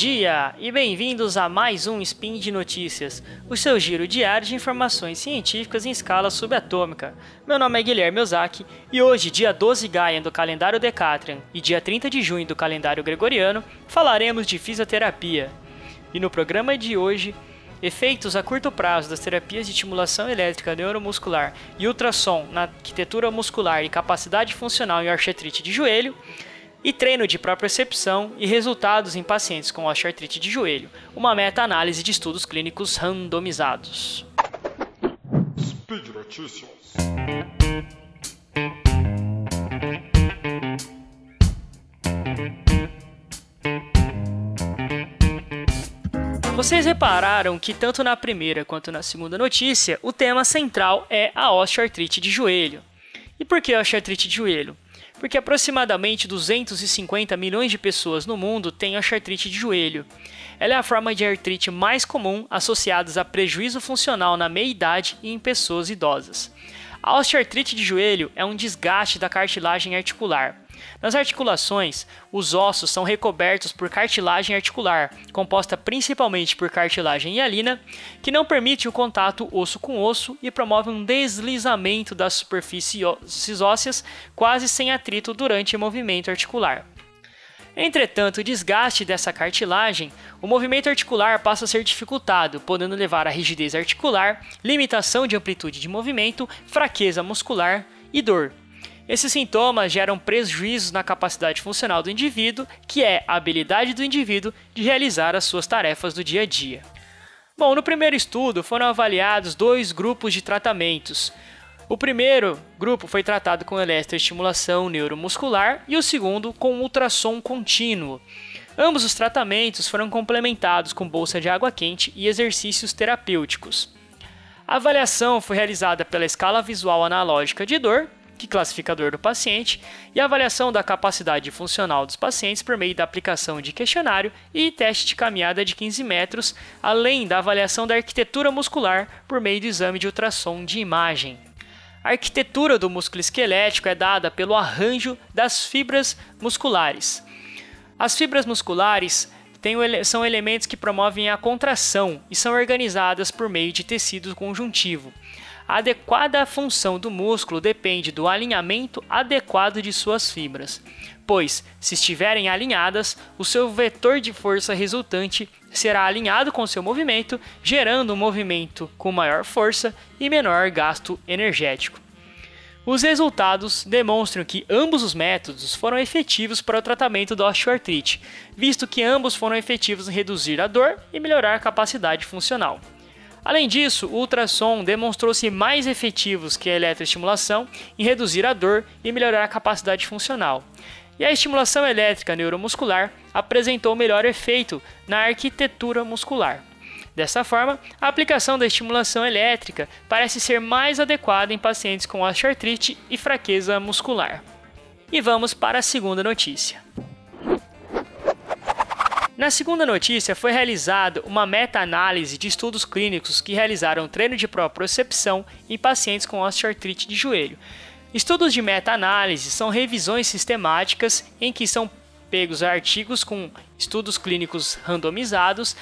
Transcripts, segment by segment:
dia e bem-vindos a mais um Spin de Notícias, o seu giro diário de informações científicas em escala subatômica. Meu nome é Guilherme Ozaki e hoje, dia 12 Gaia do calendário Decatrian e dia 30 de junho do calendário Gregoriano, falaremos de fisioterapia. E no programa de hoje, efeitos a curto prazo das terapias de estimulação elétrica neuromuscular e ultrassom na arquitetura muscular e capacidade funcional em artrite de joelho e treino de propriocepção e resultados em pacientes com osteoartrite de joelho, uma meta-análise de estudos clínicos randomizados. Speed Notícias. Vocês repararam que tanto na primeira quanto na segunda notícia, o tema central é a osteoartrite de joelho. E por que osteoartrite de joelho? Porque aproximadamente 250 milhões de pessoas no mundo têm artrite de joelho. Ela é a forma de artrite mais comum associada a prejuízo funcional na meia-idade e em pessoas idosas. A osteoartrite de joelho é um desgaste da cartilagem articular. Nas articulações, os ossos são recobertos por cartilagem articular, composta principalmente por cartilagem hialina, que não permite o contato osso com osso e promove um deslizamento das superfícies ósseas quase sem atrito durante o movimento articular. Entretanto, o desgaste dessa cartilagem, o movimento articular passa a ser dificultado, podendo levar a rigidez articular, limitação de amplitude de movimento, fraqueza muscular e dor. Esses sintomas geram prejuízos na capacidade funcional do indivíduo, que é a habilidade do indivíduo de realizar as suas tarefas do dia a dia. Bom, no primeiro estudo foram avaliados dois grupos de tratamentos. O primeiro grupo foi tratado com eletroestimulação neuromuscular e o segundo com ultrassom contínuo. Ambos os tratamentos foram complementados com bolsa de água quente e exercícios terapêuticos. A avaliação foi realizada pela escala visual analógica de dor que classificador do paciente, e avaliação da capacidade funcional dos pacientes por meio da aplicação de questionário e teste de caminhada de 15 metros, além da avaliação da arquitetura muscular por meio do exame de ultrassom de imagem. A arquitetura do músculo esquelético é dada pelo arranjo das fibras musculares. As fibras musculares são elementos que promovem a contração e são organizadas por meio de tecido conjuntivo. Adequada função do músculo depende do alinhamento adequado de suas fibras, pois, se estiverem alinhadas, o seu vetor de força resultante será alinhado com seu movimento, gerando um movimento com maior força e menor gasto energético. Os resultados demonstram que ambos os métodos foram efetivos para o tratamento da osteoartrite, visto que ambos foram efetivos em reduzir a dor e melhorar a capacidade funcional. Além disso, o ultrassom demonstrou-se mais efetivos que a eletroestimulação em reduzir a dor e melhorar a capacidade funcional. E a estimulação elétrica neuromuscular apresentou melhor efeito na arquitetura muscular. Dessa forma, a aplicação da estimulação elétrica parece ser mais adequada em pacientes com osteoartrite e fraqueza muscular. E vamos para a segunda notícia. Na segunda notícia, foi realizada uma meta-análise de estudos clínicos que realizaram treino de propriocepção em pacientes com osteoartrite de joelho. Estudos de meta-análise são revisões sistemáticas em que são pegos artigos com estudos clínicos randomizados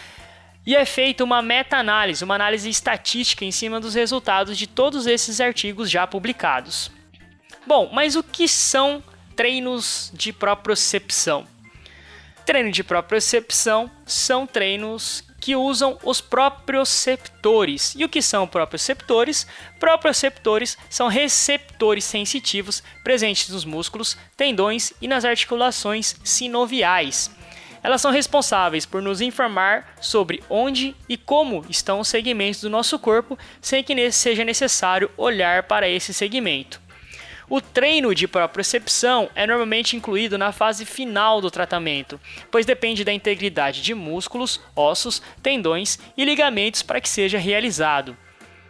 e é feita uma meta-análise, uma análise estatística em cima dos resultados de todos esses artigos já publicados. Bom, mas o que são treinos de propriocepção? Treino de propriocepção são treinos que usam os proprioceptores. E o que são proprioceptores? Proprioceptores são receptores sensitivos presentes nos músculos, tendões e nas articulações sinoviais. Elas são responsáveis por nos informar sobre onde e como estão os segmentos do nosso corpo, sem que seja necessário olhar para esse segmento. O treino de propriocepção é normalmente incluído na fase final do tratamento, pois depende da integridade de músculos, ossos, tendões e ligamentos para que seja realizado.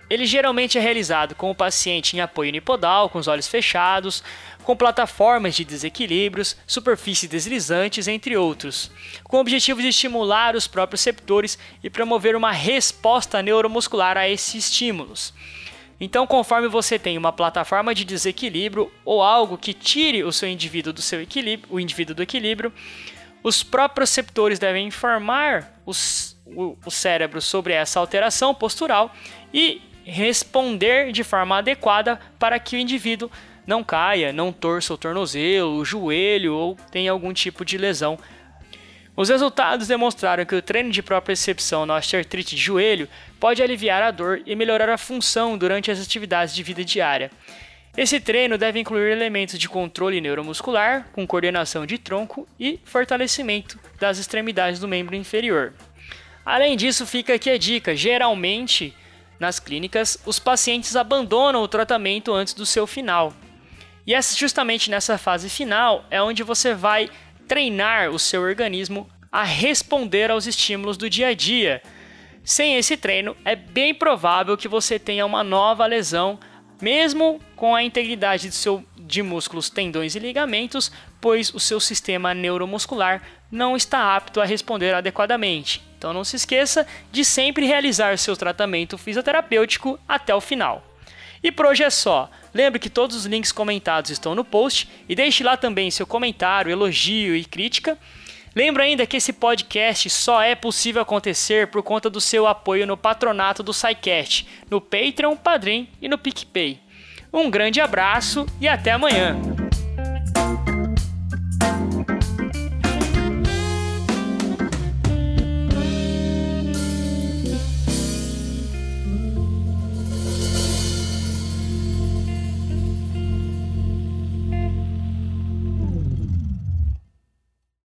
Ele geralmente é realizado com o paciente em apoio unipodal, com os olhos fechados, com plataformas de desequilíbrios, superfícies deslizantes, entre outros, com o objetivo de estimular os próprios receptores e promover uma resposta neuromuscular a esses estímulos. Então, conforme você tem uma plataforma de desequilíbrio ou algo que tire o seu indivíduo do seu equilíbrio, o indivíduo do equilíbrio, Os proprioceptores devem informar os, o, o cérebro sobre essa alteração postural e responder de forma adequada para que o indivíduo não caia, não torça o tornozelo, o joelho ou tenha algum tipo de lesão. Os resultados demonstraram que o treino de propriocepção na osteoartrite de joelho pode aliviar a dor e melhorar a função durante as atividades de vida diária. Esse treino deve incluir elementos de controle neuromuscular, com coordenação de tronco e fortalecimento das extremidades do membro inferior. Além disso, fica aqui a dica: geralmente, nas clínicas, os pacientes abandonam o tratamento antes do seu final. E é justamente nessa fase final é onde você vai treinar o seu organismo a responder aos estímulos do dia a dia. Sem esse treino, é bem provável que você tenha uma nova lesão mesmo com a integridade de, seu, de músculos, tendões e ligamentos, pois o seu sistema neuromuscular não está apto a responder adequadamente. Então não se esqueça de sempre realizar seu tratamento fisioterapêutico até o final. E por hoje é só. Lembre que todos os links comentados estão no post e deixe lá também seu comentário, elogio e crítica. Lembro ainda que esse podcast só é possível acontecer por conta do seu apoio no patronato do SciCast, no Patreon, Padrim e no PicPay. Um grande abraço e até amanhã!